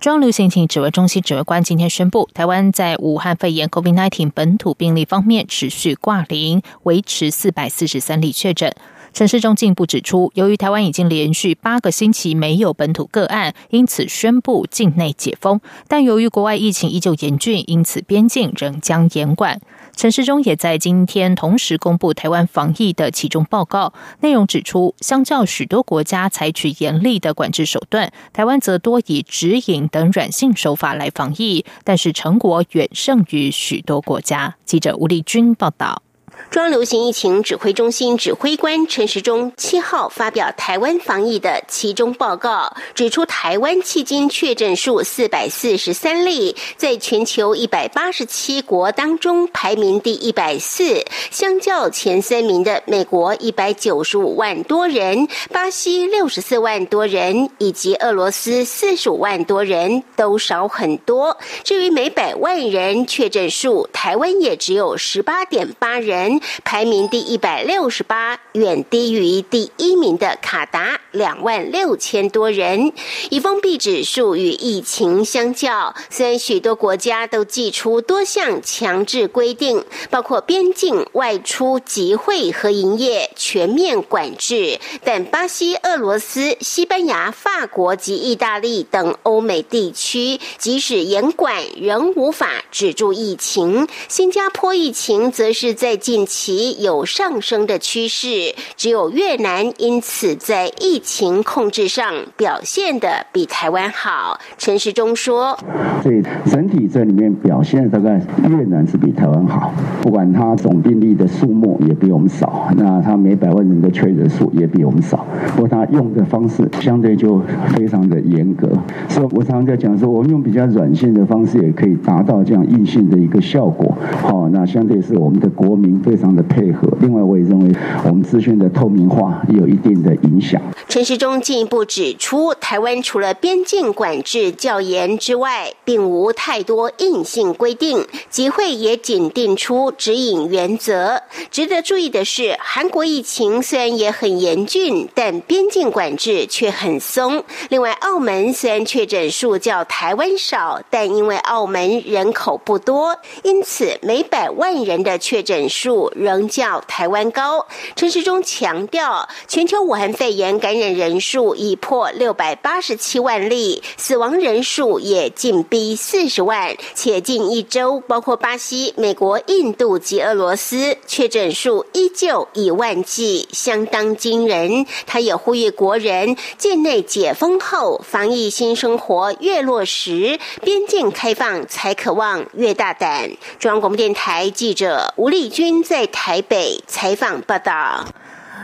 中央流行疫情指挥中心指挥官今天宣布，台湾在武汉肺炎 COVID-19 本土病例方面持续挂零，维持四百四十三例确诊。陈世忠进一步指出，由于台湾已经连续八个星期没有本土个案，因此宣布境内解封。但由于国外疫情依旧严峻，因此边境仍将严管。陈世忠也在今天同时公布台湾防疫的其中报告，内容指出，相较许多国家采取严厉的管制手段，台湾则多以指引等软性手法来防疫，但是成果远胜于许多国家。记者吴丽君报道。中央流行疫情指挥中心指挥官陈时中七号发表台湾防疫的其中报告，指出台湾迄今确诊数四百四十三例，在全球一百八十七国当中排名第一百四，相较前三名的美国一百九十五万多人、巴西六十四万多人以及俄罗斯四十五万多人都少很多。至于每百万人确诊数，台湾也只有十八点八人。排名第一百六十八，远低于第一名的卡达两万六千多人。以封闭指数与疫情相较，虽然许多国家都寄出多项强制规定，包括边境外出集会和营业全面管制，但巴西、俄罗斯、西班牙、法国及意大利等欧美地区，即使严管仍无法止住疫情。新加坡疫情则是在近。其有上升的趋势，只有越南因此在疫情控制上表现的比台湾好。陈时中说：“所以整体这里面表现大概越南是比台湾好，不管它总病例的数目也比我们少，那它每百万人的确诊数也比我们少，不过它用的方式相对就非常的严格。所以我常常在讲说，我们用比较软性的方式也可以达到这样硬性的一个效果。好，那相对是我们的国民非。”常的配合，另外我也认为我们资讯的透明化也有一定的影响。陈时中进一步指出，台湾除了边境管制较严之外，并无太多硬性规定，集会也仅定出指引原则。值得注意的是，韩国疫情虽然也很严峻，但边境管制却很松。另外，澳门虽然确诊数较台湾少，但因为澳门人口不多，因此每百万人的确诊数。仍较台湾高。陈时中强调，全球武汉肺炎感染人数已破六百八十七万例，死亡人数也近逼四十万，且近一周，包括巴西、美国、印度及俄罗斯，确诊数依旧以万计，相当惊人。他也呼吁国人，境内解封后，防疫新生活越落实，边境开放才可望越大胆。中央广播电台记者吴丽君在。台北采访报道。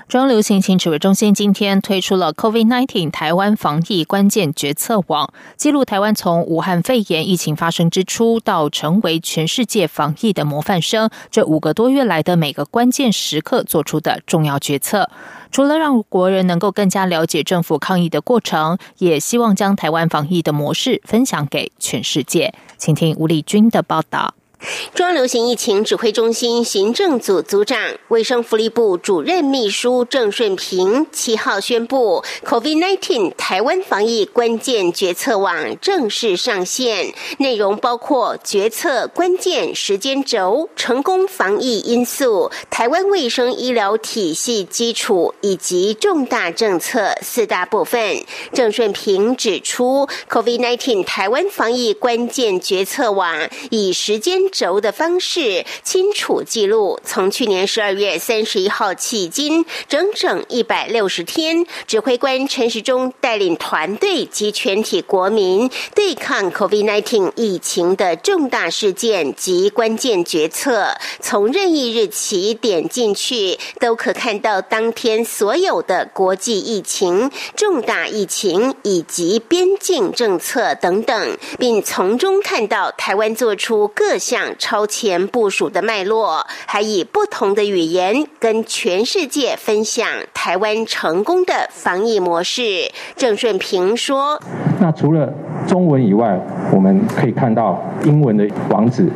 中央流行疫情指挥中心今天推出了 COVID-19 台湾防疫关键决策网，记录台湾从武汉肺炎疫情发生之初到成为全世界防疫的模范生，这五个多月来的每个关键时刻做出的重要决策。除了让国人能够更加了解政府抗疫的过程，也希望将台湾防疫的模式分享给全世界。请听吴丽君的报道。中央流行疫情指挥中心行政组组长、卫生福利部主任秘书郑顺平七号宣布，COVID-19 台湾防疫关键决策网正式上线，内容包括决策关键时间轴、成功防疫因素、台湾卫生医疗体系基础以及重大政策四大部分。郑顺平指出，COVID-19 台湾防疫关键决策网以时间轴的方式清楚记录，从去年十二月三十一号迄今，整整一百六十天，指挥官陈时中带领团队及全体国民对抗 COVID-19 疫情的重大事件及关键决策，从任意日起点进去，都可看到当天所有的国际疫情、重大疫情以及边境政策等等，并从中看到台湾做出各项。超前部署的脉络，还以不同的语言跟全世界分享台湾成功的防疫模式。郑顺平说：“那除了中文以外，我们可以看到英文的网址。”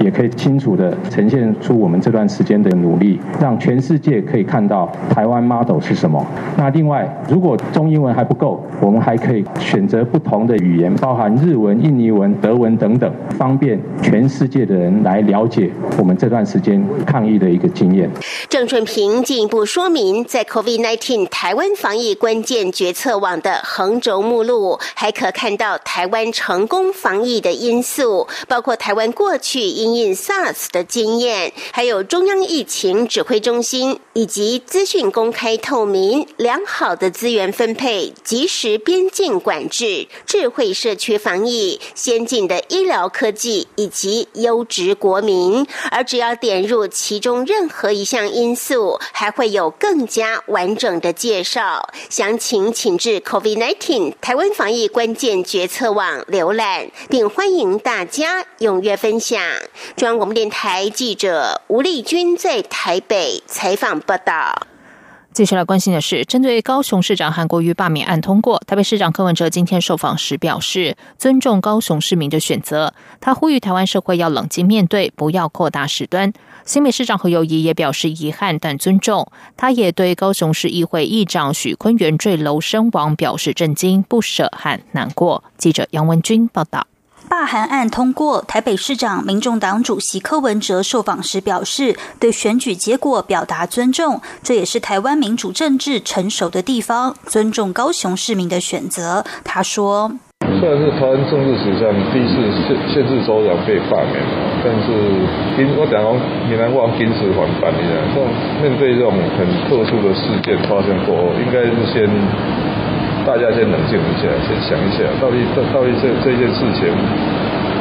也可以清楚的呈现出我们这段时间的努力，让全世界可以看到台湾 model 是什么。那另外，如果中英文还不够，我们还可以选择不同的语言，包含日文、印尼文、德文等等，方便全世界的人来了解我们这段时间抗疫的一个经验。郑春平进一步说明，在 COVID-19 台湾防疫关键决策网的横轴目录，还可看到台湾成功防疫的因素，包括台湾过去因应 SARS 的经验，还有中央疫情指挥中心以及资讯公开透明、良好的资源分配、及时边境管制、智慧社区防疫、先进的医疗科技以及优质国民。而只要点入其中任何一项因素，还会有更加完整的介绍。详情请至 COVID-19 台湾防疫关键决策网浏览，并欢迎大家踊跃分享。中央广播电台记者吴丽君在台北采访报道。接下来关心的是，针对高雄市长韩国瑜罢免案通过，台北市长柯文哲今天受访时表示，尊重高雄市民的选择。他呼吁台湾社会要冷静面对，不要扩大事端。新北市长何友谊也表示遗憾，但尊重。他也对高雄市议会议长许坤元坠楼身亡表示震惊、不舍和难过。记者杨文君报道。罢韩案通过，台北市长、民众党主席柯文哲受访时表示，对选举结果表达尊重，这也是台湾民主政治成熟的地方，尊重高雄市民的选择。他说：“虽然是台湾政治史上第一次县县市首长被罢免，但是因我讲讲闽南话，临时还办一样，这种面对这种很特殊的事件发生过后，应该是先。”大家先冷静一下，先想一下，到底到到底这这件事情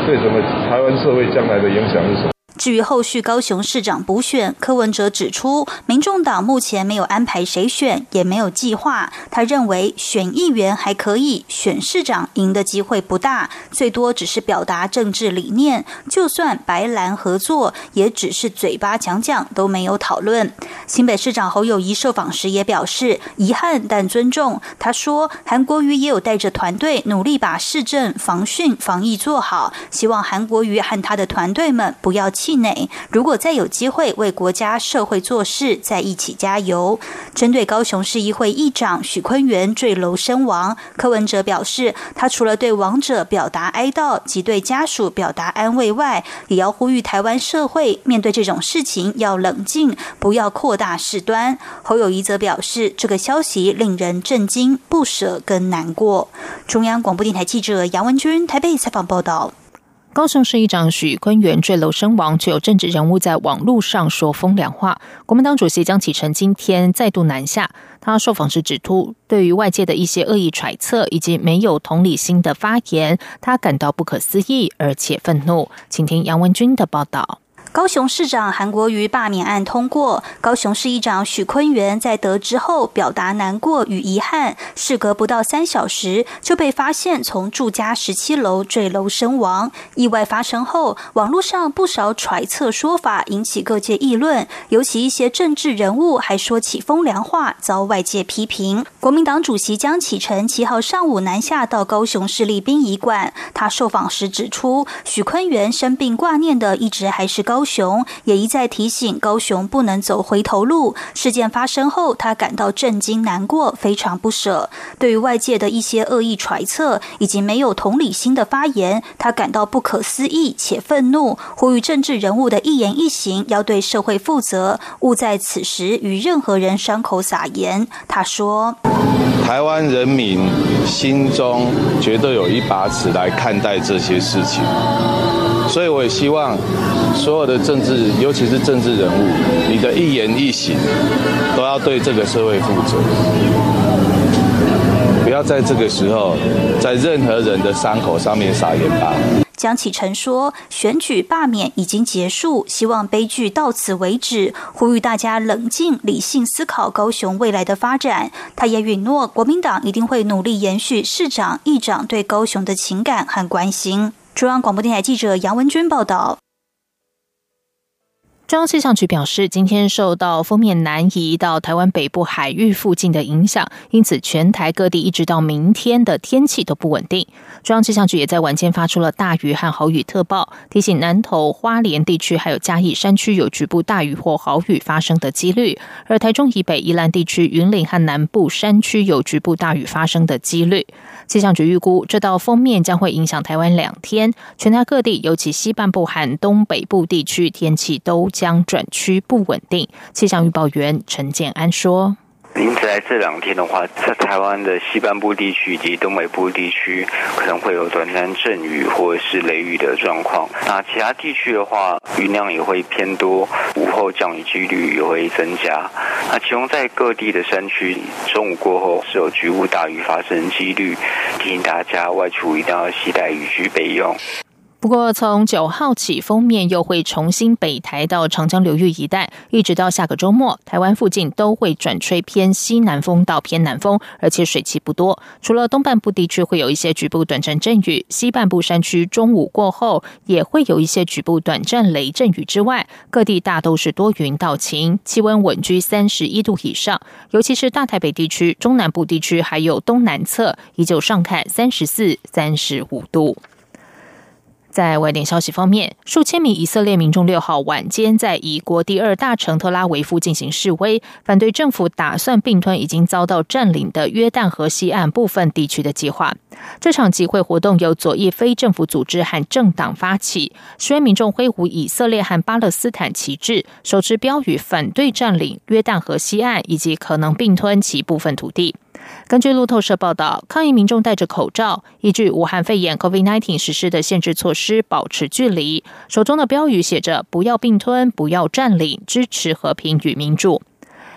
对什么台湾社会将来的影响是什么？至于后续高雄市长补选，柯文哲指出，民众党目前没有安排谁选，也没有计划。他认为选议员还可以，选市长赢的机会不大，最多只是表达政治理念。就算白蓝合作，也只是嘴巴讲讲，都没有讨论。新北市长侯友谊受访时也表示遗憾，但尊重。他说，韩国瑜也有带着团队努力把市政防汛防疫做好，希望韩国瑜和他的团队们不要气馁。如果再有机会为国家社会做事，再一起加油。针对高雄市议会议长许坤元坠楼身亡，柯文哲表示，他除了对亡者表达哀悼及对家属表达安慰外，也要呼吁台湾社会面对这种事情要冷静，不要扩大事端。侯友谊则表示，这个消息令人震惊、不舍跟难过。中央广播电台记者杨文君台北采访报道。高雄市议长许坤元坠楼身亡，却有政治人物在网络上说风凉话。国民党主席江启臣今天再度南下，他受访时指出，对于外界的一些恶意揣测以及没有同理心的发言，他感到不可思议，而且愤怒。请听杨文军的报道。高雄市长韩国瑜罢免案通过，高雄市议长许坤元在得知后表达难过与遗憾。事隔不到三小时，就被发现从住家十七楼坠楼身亡。意外发生后，网络上不少揣测说法引起各界议论，尤其一些政治人物还说起风凉话，遭外界批评。国民党主席江启臣七号上午南下到高雄市立殡仪馆，他受访时指出，许坤元生病挂念的一直还是高。雄也一再提醒高雄不能走回头路。事件发生后，他感到震惊、难过，非常不舍。对于外界的一些恶意揣测以及没有同理心的发言，他感到不可思议且愤怒，呼吁政治人物的一言一行要对社会负责，勿在此时与任何人伤口撒盐。他说：“台湾人民心中绝对有一把尺来看待这些事情。”所以我也希望所有的政治，尤其是政治人物，你的一言一行都要对这个社会负责，不要在这个时候在任何人的伤口上面撒盐巴。江启臣说：“选举罢免已经结束，希望悲剧到此为止，呼吁大家冷静理性思考高雄未来的发展。”他也允诺，国民党一定会努力延续市长、议长对高雄的情感和关心。中央广播电台记者杨文军报道。中央气象局表示，今天受到锋面南移到台湾北部海域附近的影响，因此全台各地一直到明天的天气都不稳定。中央气象局也在晚间发出了大雨和豪雨特报，提醒南投、花莲地区还有嘉义山区有局部大雨或豪雨发生的几率，而台中以北、宜兰地区、云岭和南部山区有局部大雨发生的几率。气象局预估，这道封面将会影响台湾两天，全台各地，尤其西半部和东北部地区，天气都将转趋不稳定。气象预报员陈建安说。因此，在这两天的话，在台湾的西半部地区以及东北部地区，可能会有短暂阵雨或者是雷雨的状况。那其他地区的话，雨量也会偏多，午后降雨几率也会增加。那其中在各地的山区，中午过后是有局部大雨发生几率，提醒大家外出一定要携带雨具备用。不过，从九号起，封面又会重新北抬到长江流域一带，一直到下个周末，台湾附近都会转吹偏西南风到偏南风，而且水汽不多。除了东半部地区会有一些局部短暂阵雨，西半部山区中午过后也会有一些局部短暂雷阵雨之外，各地大都是多云到晴，气温稳居三十一度以上。尤其是大台北地区、中南部地区还有东南侧，依旧上看三十四、三十五度。在外电消息方面，数千名以色列民众六号晚间在以国第二大城特拉维夫进行示威，反对政府打算并吞已经遭到占领的约旦河西岸部分地区的计划。这场集会活动由左翼非政府组织和政党发起，示威民众挥舞以色列和巴勒斯坦旗帜，手持标语反对占领约旦河西岸以及可能并吞其部分土地。根据路透社报道，抗议民众戴着口罩，依据武汉肺炎 （COVID-19） 实施的限制措施，保持距离。手中的标语写着“不要并吞，不要占领，支持和平与民主”。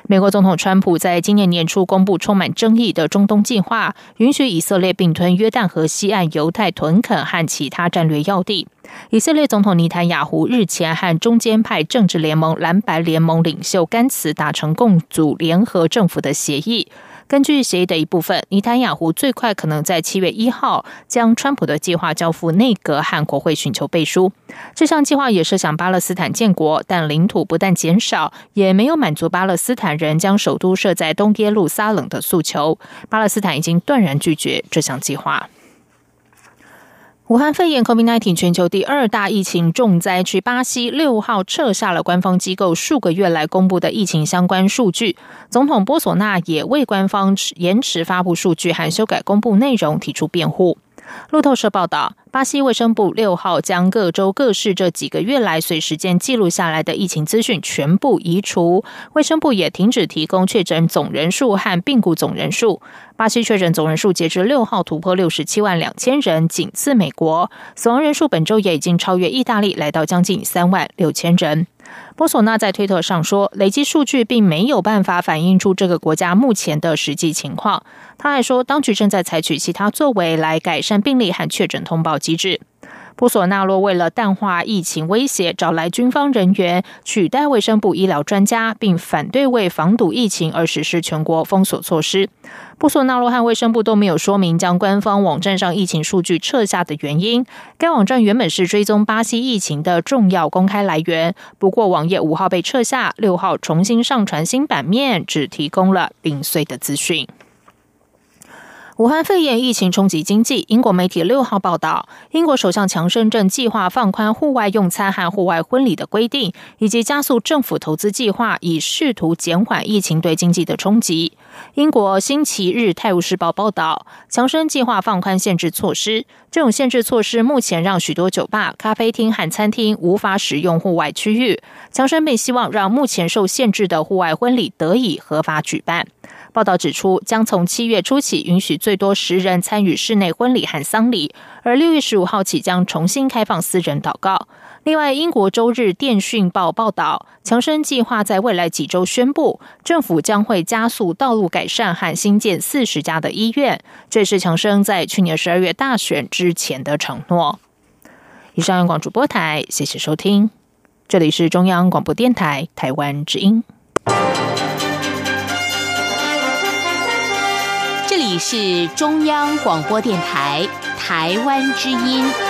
美国总统川普在今年年初公布充满争议的中东计划，允许以色列并吞约旦河西岸犹太屯垦和其他战略要地。以色列总统尼坦雅胡日前和中间派政治联盟蓝白联盟领袖甘茨达成共组联合政府的协议。根据协议的一部分，尼坦雅胡最快可能在七月一号将川普的计划交付内阁和国会寻求背书。这项计划也设想巴勒斯坦建国，但领土不但减少，也没有满足巴勒斯坦人将首都设在东耶路撒冷的诉求。巴勒斯坦已经断然拒绝这项计划。武汉肺炎 （COVID-19） 全球第二大疫情重灾区巴西六号撤下了官方机构数个月来公布的疫情相关数据，总统波索纳也为官方延迟发布数据和修改公布内容提出辩护。路透社报道，巴西卫生部六号将各州各市这几个月来随时间记录下来的疫情资讯全部移除。卫生部也停止提供确诊总人数和病故总人数。巴西确诊总人数截至六号突破六十七万两千人，仅次美国。死亡人数本周也已经超越意大利，来到将近三万六千人。波索纳在推特上说：“累积数据并没有办法反映出这个国家目前的实际情况。”他还说，当局正在采取其他作为来改善病例和确诊通报机制。波索纳洛为了淡化疫情威胁，找来军方人员取代卫生部医疗专家，并反对为防堵疫情而实施全国封锁措施。波索纳洛和卫生部都没有说明将官方网站上疫情数据撤下的原因。该网站原本是追踪巴西疫情的重要公开来源，不过网页五号被撤下，六号重新上传新版面，只提供了零碎的资讯。武汉肺炎疫情冲击经济。英国媒体六号报道，英国首相强生正计划放宽户外用餐和户外婚礼的规定，以及加速政府投资计划，以试图减缓疫情对经济的冲击。英国星期日《泰晤士报》报道，强生计划放宽限制措施。这种限制措施目前让许多酒吧、咖啡厅和餐厅无法使用户外区域。强生并希望让目前受限制的户外婚礼得以合法举办。报道指出，将从七月初起允许最多十人参与室内婚礼和丧礼，而六月十五号起将重新开放私人祷告。另外，英国周日电讯报报道，强生计划在未来几周宣布，政府将会加速道路改善和新建四十家的医院。这是强生在去年十二月大选之前的承诺。以上，央广主播台，谢谢收听，这里是中央广播电台台湾之音。你是中央广播电台台湾之音。